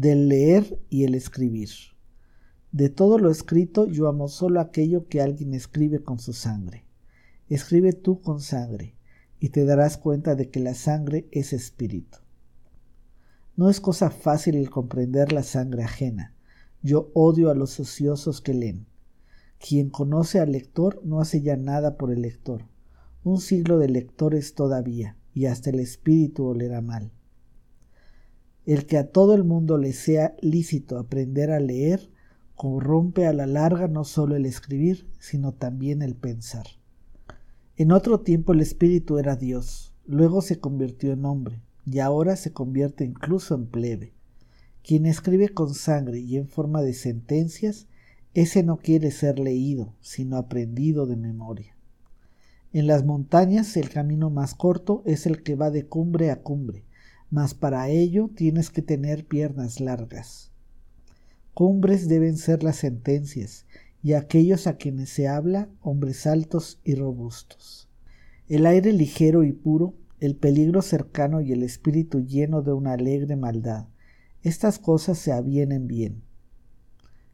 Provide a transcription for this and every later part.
del leer y el escribir. De todo lo escrito yo amo solo aquello que alguien escribe con su sangre. Escribe tú con sangre, y te darás cuenta de que la sangre es espíritu. No es cosa fácil el comprender la sangre ajena. Yo odio a los ociosos que leen. Quien conoce al lector no hace ya nada por el lector. Un siglo de lectores todavía, y hasta el espíritu olerá mal. El que a todo el mundo le sea lícito aprender a leer, corrompe a la larga no solo el escribir, sino también el pensar. En otro tiempo el espíritu era Dios, luego se convirtió en hombre, y ahora se convierte incluso en plebe. Quien escribe con sangre y en forma de sentencias, ese no quiere ser leído, sino aprendido de memoria. En las montañas el camino más corto es el que va de cumbre a cumbre, mas para ello tienes que tener piernas largas. Cumbres deben ser las sentencias, y aquellos a quienes se habla, hombres altos y robustos. El aire ligero y puro, el peligro cercano y el espíritu lleno de una alegre maldad, estas cosas se avienen bien.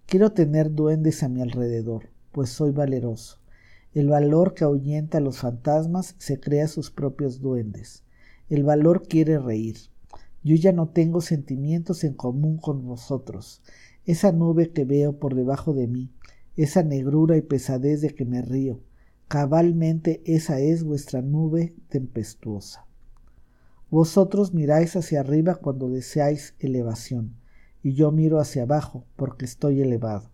Quiero tener duendes a mi alrededor, pues soy valeroso. El valor que ahuyenta a los fantasmas se crea sus propios duendes. El valor quiere reír. Yo ya no tengo sentimientos en común con vosotros esa nube que veo por debajo de mí, esa negrura y pesadez de que me río, cabalmente esa es vuestra nube tempestuosa. Vosotros miráis hacia arriba cuando deseáis elevación, y yo miro hacia abajo porque estoy elevado.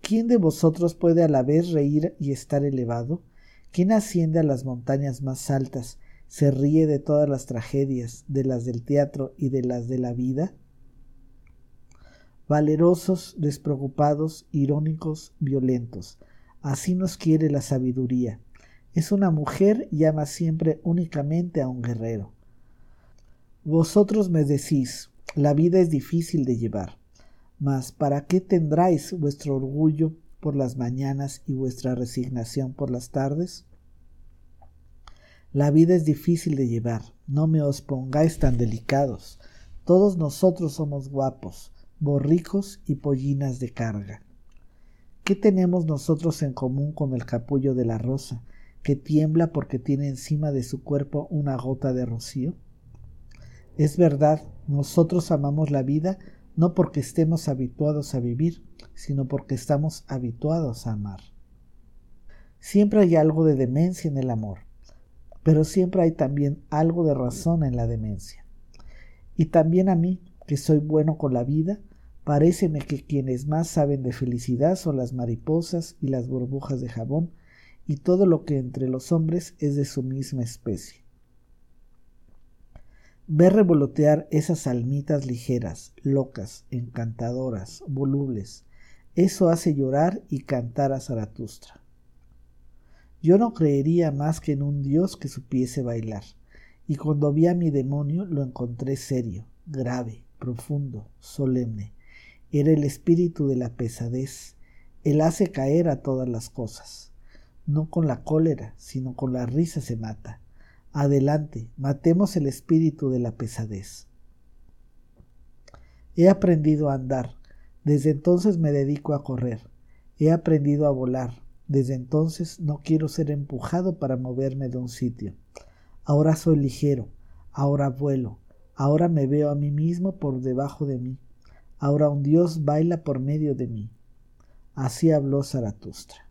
¿Quién de vosotros puede a la vez reír y estar elevado? ¿Quién asciende a las montañas más altas, se ríe de todas las tragedias, de las del teatro y de las de la vida? valerosos, despreocupados, irónicos, violentos. Así nos quiere la sabiduría. Es una mujer y ama siempre únicamente a un guerrero. Vosotros me decís, la vida es difícil de llevar, mas ¿para qué tendráis vuestro orgullo por las mañanas y vuestra resignación por las tardes? La vida es difícil de llevar, no me os pongáis tan delicados. Todos nosotros somos guapos, borricos y pollinas de carga. ¿Qué tenemos nosotros en común con el capullo de la rosa, que tiembla porque tiene encima de su cuerpo una gota de rocío? Es verdad, nosotros amamos la vida no porque estemos habituados a vivir, sino porque estamos habituados a amar. Siempre hay algo de demencia en el amor, pero siempre hay también algo de razón en la demencia. Y también a mí, que soy bueno con la vida, paréceme que quienes más saben de felicidad son las mariposas y las burbujas de jabón y todo lo que entre los hombres es de su misma especie. Ver revolotear esas almitas ligeras, locas, encantadoras, volubles, eso hace llorar y cantar a Zaratustra. Yo no creería más que en un dios que supiese bailar, y cuando vi a mi demonio lo encontré serio, grave, profundo, solemne. Era el espíritu de la pesadez. Él hace caer a todas las cosas. No con la cólera, sino con la risa se mata. Adelante, matemos el espíritu de la pesadez. He aprendido a andar. Desde entonces me dedico a correr. He aprendido a volar. Desde entonces no quiero ser empujado para moverme de un sitio. Ahora soy ligero. Ahora vuelo. Ahora me veo a mí mismo por debajo de mí. Ahora un Dios baila por medio de mí. Así habló Zaratustra.